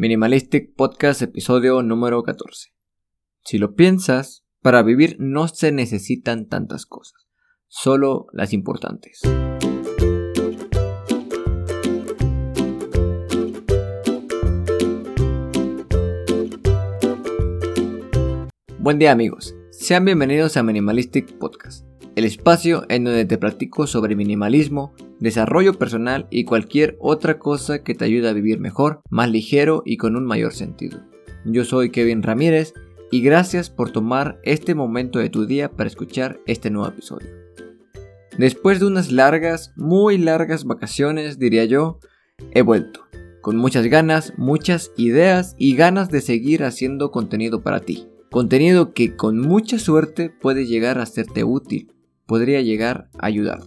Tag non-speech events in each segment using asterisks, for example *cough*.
Minimalistic Podcast episodio número 14. Si lo piensas, para vivir no se necesitan tantas cosas, solo las importantes. Buen día amigos, sean bienvenidos a Minimalistic Podcast, el espacio en donde te platico sobre minimalismo, desarrollo personal y cualquier otra cosa que te ayude a vivir mejor, más ligero y con un mayor sentido. Yo soy Kevin Ramírez y gracias por tomar este momento de tu día para escuchar este nuevo episodio. Después de unas largas, muy largas vacaciones, diría yo, he vuelto, con muchas ganas, muchas ideas y ganas de seguir haciendo contenido para ti. Contenido que con mucha suerte puede llegar a serte útil, podría llegar a ayudar.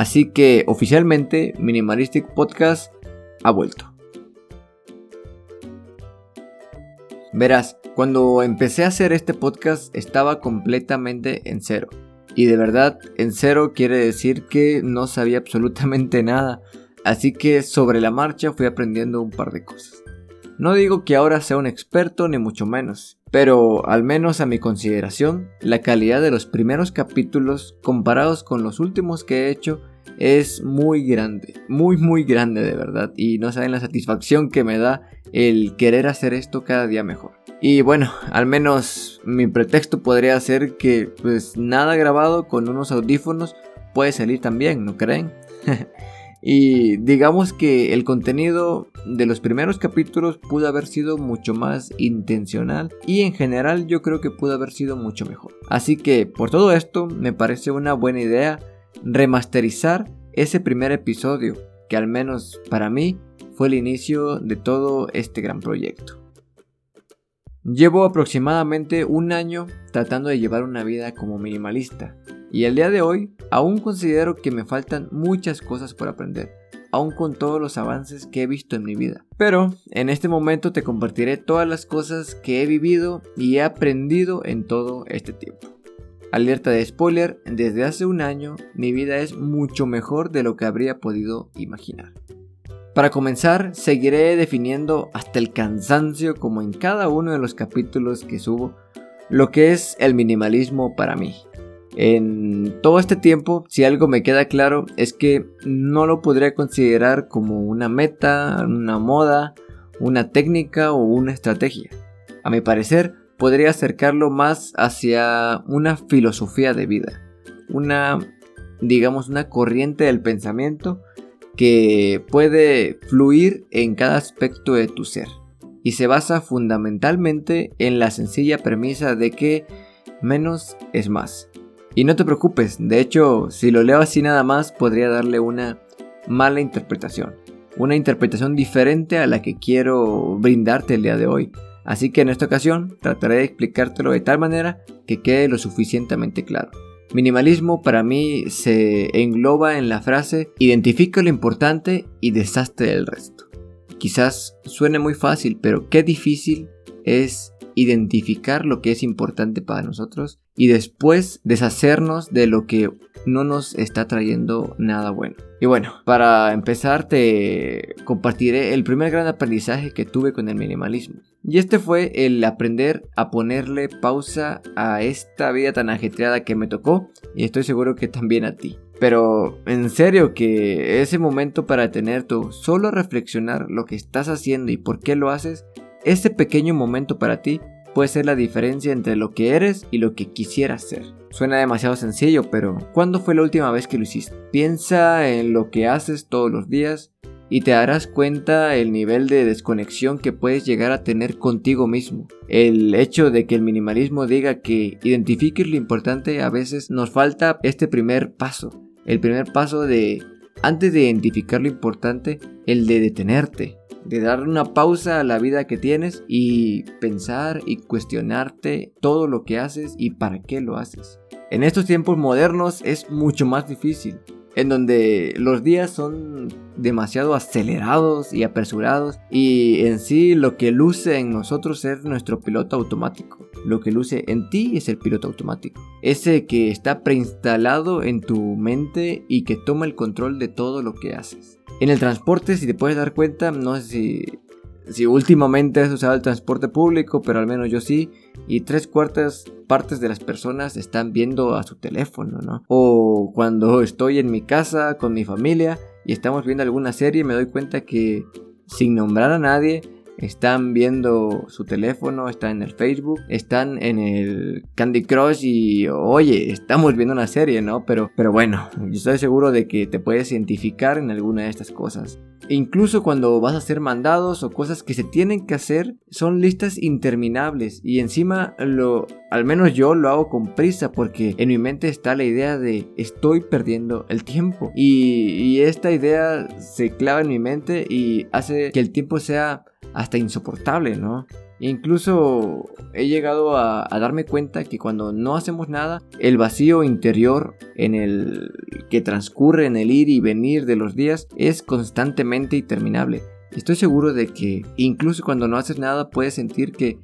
Así que oficialmente Minimalistic Podcast ha vuelto. Verás, cuando empecé a hacer este podcast estaba completamente en cero. Y de verdad, en cero quiere decir que no sabía absolutamente nada. Así que sobre la marcha fui aprendiendo un par de cosas. No digo que ahora sea un experto ni mucho menos, pero al menos a mi consideración, la calidad de los primeros capítulos comparados con los últimos que he hecho es muy grande, muy muy grande de verdad y no saben la satisfacción que me da el querer hacer esto cada día mejor. Y bueno, al menos mi pretexto podría ser que pues nada grabado con unos audífonos puede salir también, ¿no creen? *laughs* y digamos que el contenido de los primeros capítulos pudo haber sido mucho más intencional y en general yo creo que pudo haber sido mucho mejor. Así que por todo esto me parece una buena idea remasterizar ese primer episodio, que al menos para mí fue el inicio de todo este gran proyecto. Llevo aproximadamente un año tratando de llevar una vida como minimalista y el día de hoy aún considero que me faltan muchas cosas por aprender, aún con todos los avances que he visto en mi vida. Pero en este momento te compartiré todas las cosas que he vivido y he aprendido en todo este tiempo. Alerta de spoiler, desde hace un año mi vida es mucho mejor de lo que habría podido imaginar. Para comenzar, seguiré definiendo hasta el cansancio, como en cada uno de los capítulos que subo, lo que es el minimalismo para mí. En todo este tiempo, si algo me queda claro, es que no lo podría considerar como una meta, una moda, una técnica o una estrategia. A mi parecer, podría acercarlo más hacia una filosofía de vida, una, digamos, una corriente del pensamiento que puede fluir en cada aspecto de tu ser y se basa fundamentalmente en la sencilla premisa de que menos es más. Y no te preocupes, de hecho, si lo leo así nada más podría darle una mala interpretación, una interpretación diferente a la que quiero brindarte el día de hoy. Así que en esta ocasión trataré de explicártelo de tal manera que quede lo suficientemente claro. Minimalismo para mí se engloba en la frase identifica lo importante y deshazte del resto. Quizás suene muy fácil, pero qué difícil es identificar lo que es importante para nosotros y después deshacernos de lo que no nos está trayendo nada bueno. Y bueno, para empezar te compartiré el primer gran aprendizaje que tuve con el minimalismo. Y este fue el aprender a ponerle pausa a esta vida tan ajetreada que me tocó y estoy seguro que también a ti. Pero en serio que ese momento para tener tu solo reflexionar lo que estás haciendo y por qué lo haces, ese pequeño momento para ti puede ser la diferencia entre lo que eres y lo que quisieras ser. Suena demasiado sencillo, pero ¿cuándo fue la última vez que lo hiciste? Piensa en lo que haces todos los días y te darás cuenta el nivel de desconexión que puedes llegar a tener contigo mismo. El hecho de que el minimalismo diga que identifiques lo importante a veces nos falta este primer paso. El primer paso de, antes de identificar lo importante, el de detenerte, de dar una pausa a la vida que tienes y pensar y cuestionarte todo lo que haces y para qué lo haces. En estos tiempos modernos es mucho más difícil, en donde los días son demasiado acelerados y apresurados y en sí lo que luce en nosotros es nuestro piloto automático. Lo que luce en ti es el piloto automático. Ese que está preinstalado en tu mente y que toma el control de todo lo que haces. En el transporte, si te puedes dar cuenta, no sé si últimamente has usado el transporte público, pero al menos yo sí, y tres cuartas partes de las personas están viendo a su teléfono, ¿no? O cuando estoy en mi casa con mi familia y estamos viendo alguna serie, me doy cuenta que sin nombrar a nadie, están viendo su teléfono, están en el Facebook, están en el Candy Crush y oye, estamos viendo una serie, ¿no? Pero, pero bueno, estoy seguro de que te puedes identificar en alguna de estas cosas. Incluso cuando vas a hacer mandados o cosas que se tienen que hacer, son listas interminables y encima lo, al menos yo lo hago con prisa porque en mi mente está la idea de estoy perdiendo el tiempo y, esta idea se clava en mi mente y hace que el tiempo sea hasta insoportable, ¿no? Incluso he llegado a, darme cuenta que cuando no hacemos nada, el vacío interior en el que transcurre en el ir y venir de los días es constantemente interminable. Estoy seguro de que incluso cuando no haces nada puedes sentir que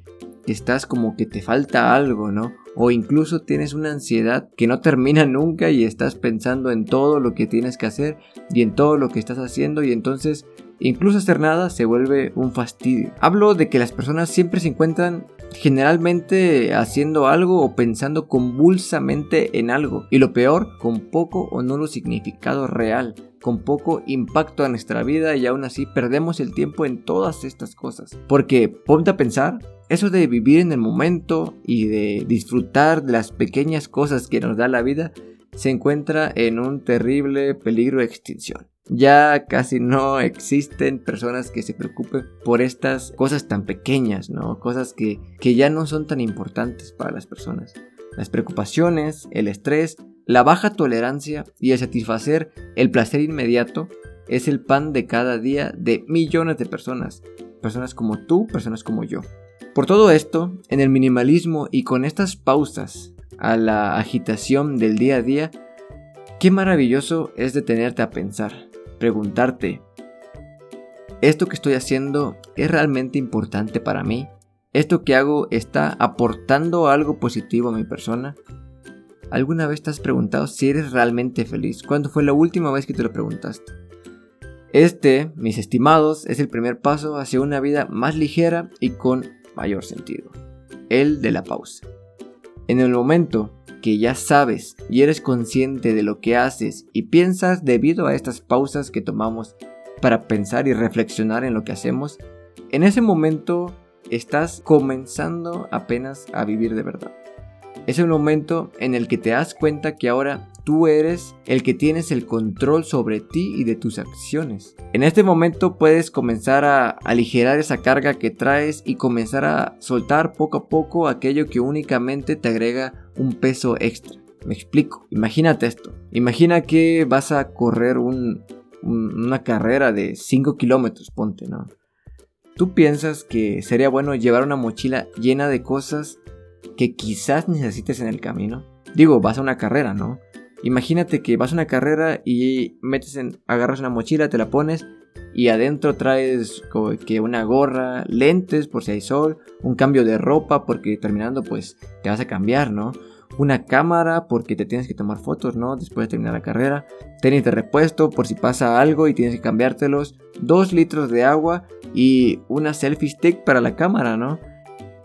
estás como que te falta algo, ¿no? O incluso tienes una ansiedad que no termina *laughs* nunca y estás pensando en todo lo que tienes que hacer y en todo lo que estás haciendo y entonces Incluso hacer nada se vuelve un fastidio. Hablo de que las personas siempre se encuentran generalmente haciendo algo o pensando convulsamente en algo. Y lo peor, con poco o nulo significado real, con poco impacto a nuestra vida y aún así perdemos el tiempo en todas estas cosas. Porque ponte a pensar, eso de vivir en el momento y de disfrutar de las pequeñas cosas que nos da la vida se encuentra en un terrible peligro de extinción. Ya casi no existen personas que se preocupen por estas cosas tan pequeñas, ¿no? Cosas que, que ya no son tan importantes para las personas. Las preocupaciones, el estrés, la baja tolerancia y el satisfacer el placer inmediato es el pan de cada día de millones de personas. Personas como tú, personas como yo. Por todo esto, en el minimalismo y con estas pausas a la agitación del día a día, qué maravilloso es detenerte a pensar preguntarte, ¿esto que estoy haciendo es realmente importante para mí? ¿Esto que hago está aportando algo positivo a mi persona? ¿Alguna vez te has preguntado si eres realmente feliz? ¿Cuándo fue la última vez que te lo preguntaste? Este, mis estimados, es el primer paso hacia una vida más ligera y con mayor sentido. El de la pausa. En el momento que ya sabes y eres consciente de lo que haces y piensas debido a estas pausas que tomamos para pensar y reflexionar en lo que hacemos, en ese momento estás comenzando apenas a vivir de verdad. Es el momento en el que te das cuenta que ahora tú eres el que tienes el control sobre ti y de tus acciones. En este momento puedes comenzar a aligerar esa carga que traes y comenzar a soltar poco a poco aquello que únicamente te agrega un peso extra. Me explico. Imagínate esto. Imagina que vas a correr una carrera de 5 kilómetros, ponte, ¿no? ¿Tú piensas que sería bueno llevar una mochila llena de cosas que quizás necesites en el camino? Digo, vas a una carrera, ¿no? Imagínate que vas a una carrera y metes en, agarras una mochila, te la pones y adentro traes como que una gorra, lentes por si hay sol, un cambio de ropa porque terminando pues te vas a cambiar, ¿no? Una cámara porque te tienes que tomar fotos, ¿no? Después de terminar la carrera. Tenis de repuesto por si pasa algo y tienes que cambiártelos. Dos litros de agua y una selfie stick para la cámara, ¿no?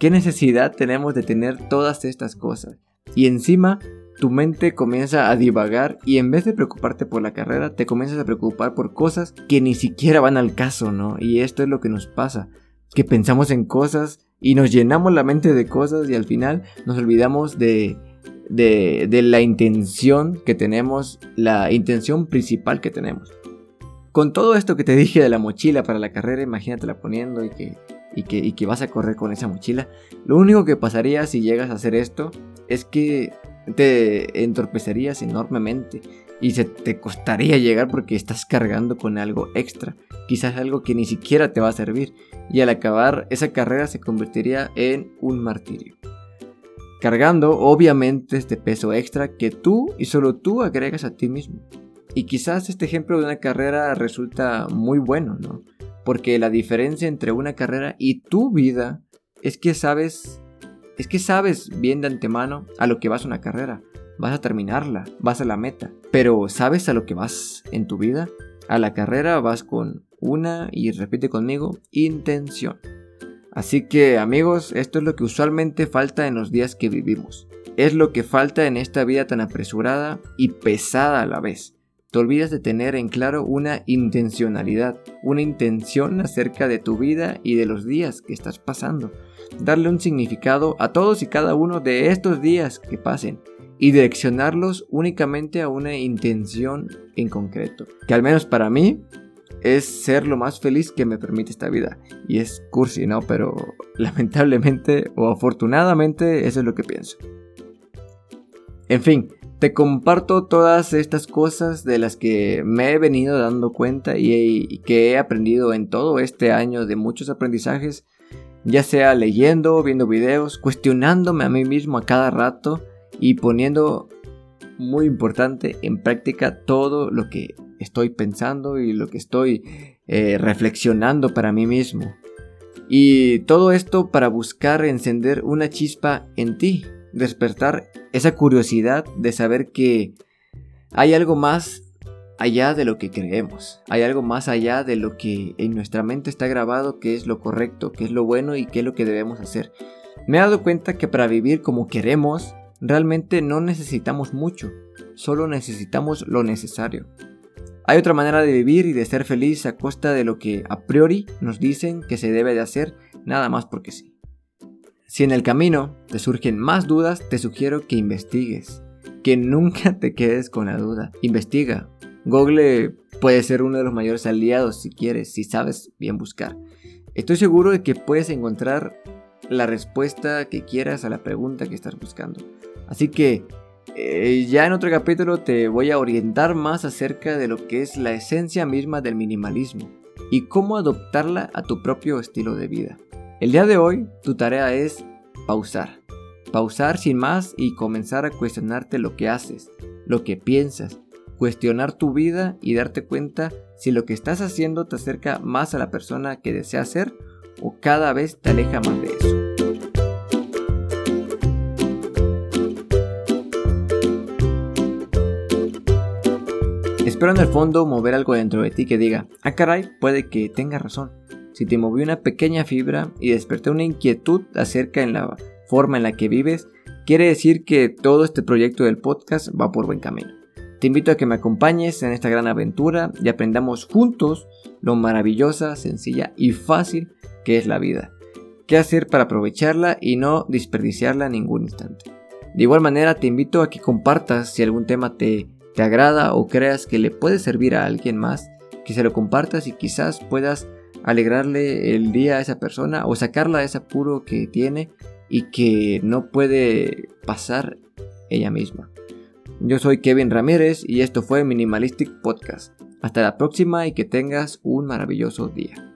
¿Qué necesidad tenemos de tener todas estas cosas? Y encima tu mente comienza a divagar y en vez de preocuparte por la carrera, te comienzas a preocupar por cosas que ni siquiera van al caso, ¿no? Y esto es lo que nos pasa, que pensamos en cosas y nos llenamos la mente de cosas y al final nos olvidamos de, de, de la intención que tenemos, la intención principal que tenemos. Con todo esto que te dije de la mochila para la carrera, imagínatela poniendo y que, y que, vas a correr con esa mochila. Lo único que pasaría si llegas a hacer esto es que te entorpecerías enormemente y se te costaría llegar porque estás cargando con algo extra, quizás algo que ni siquiera te va a servir y al acabar esa carrera se convertiría en un martirio. Cargando obviamente este peso extra que tú y solo tú agregas a ti mismo. Y quizás este ejemplo de una carrera resulta muy bueno, ¿no? Porque la diferencia entre una carrera y tu vida es que sabes es que sabes bien de antemano a lo que vas una carrera. Vas a terminarla, vas a la meta. Pero ¿sabes a lo que vas en tu vida? A la carrera vas con una y repite conmigo, intención. Así que amigos, esto es lo que usualmente falta en los días que vivimos. Es lo que falta en esta vida tan apresurada y pesada a la vez. Te olvidas de tener en claro una intencionalidad, una intención acerca de tu vida y de los días que estás pasando. Darle un significado a todos y cada uno de estos días que pasen y direccionarlos únicamente a una intención en concreto. Que al menos para mí es ser lo más feliz que me permite esta vida. Y es cursi, ¿no? Pero *laughs* lamentablemente o afortunadamente eso es lo que pienso. En fin, te comparto todas estas cosas de las que me he venido dando cuenta y, que he aprendido en todo este año de muchos aprendizajes, ya sea leyendo, viendo videos, cuestionándome a mí mismo a cada rato y poniendo, muy importante, en práctica todo lo que estoy pensando y lo que estoy eh, reflexionando para mí mismo. Y todo esto para buscar encender una chispa en ti, despertar esa curiosidad de saber que hay algo más allá de lo que creemos, hay algo más allá de lo que en nuestra mente está grabado que es lo correcto, que es lo bueno y que es lo que debemos hacer. Me he dado cuenta que para vivir como queremos, realmente no necesitamos mucho, solo necesitamos lo necesario. Hay otra manera de vivir y de ser feliz a costa de lo que a priori nos dicen que se debe de hacer, nada más porque sí. Si en el camino te surgen más dudas, te sugiero que investigues, que nunca te quedes con la duda. Investiga. Google puede ser uno de los mayores aliados si quieres, si sabes bien buscar. Estoy seguro de que puedes encontrar la respuesta que quieras a la pregunta que estás buscando. Así que eh, ya en otro capítulo te voy a orientar más acerca de lo que es la esencia misma del minimalismo y cómo adoptarla a tu propio estilo de vida. El día de hoy tu tarea es pausar. Pausar sin más y comenzar a cuestionarte lo que haces, lo que piensas, cuestionar tu vida y darte cuenta si lo que estás haciendo te acerca más a la persona que deseas ser o cada vez te aleja más de eso. Espero en el fondo mover algo dentro de ti que diga, ah caray, puede que tenga razón si te movió una pequeña fibra y desperté una inquietud acerca de la forma en la que vives, quiere decir que todo este proyecto del podcast va por buen camino. Te invito a que me acompañes en esta gran aventura y aprendamos juntos lo maravillosa, sencilla y fácil que es la vida. Qué hacer para aprovecharla y no desperdiciarla en ningún instante. De igual manera te invito a que compartas si algún tema te, te agrada o creas que le puede servir a alguien más, que se lo compartas y quizás puedas alegrarle el día a esa persona o sacarla de ese apuro que tiene y que no puede pasar ella misma. Yo soy Kevin Ramírez y esto fue Minimalistic Podcast. Hasta la próxima y que tengas un maravilloso día.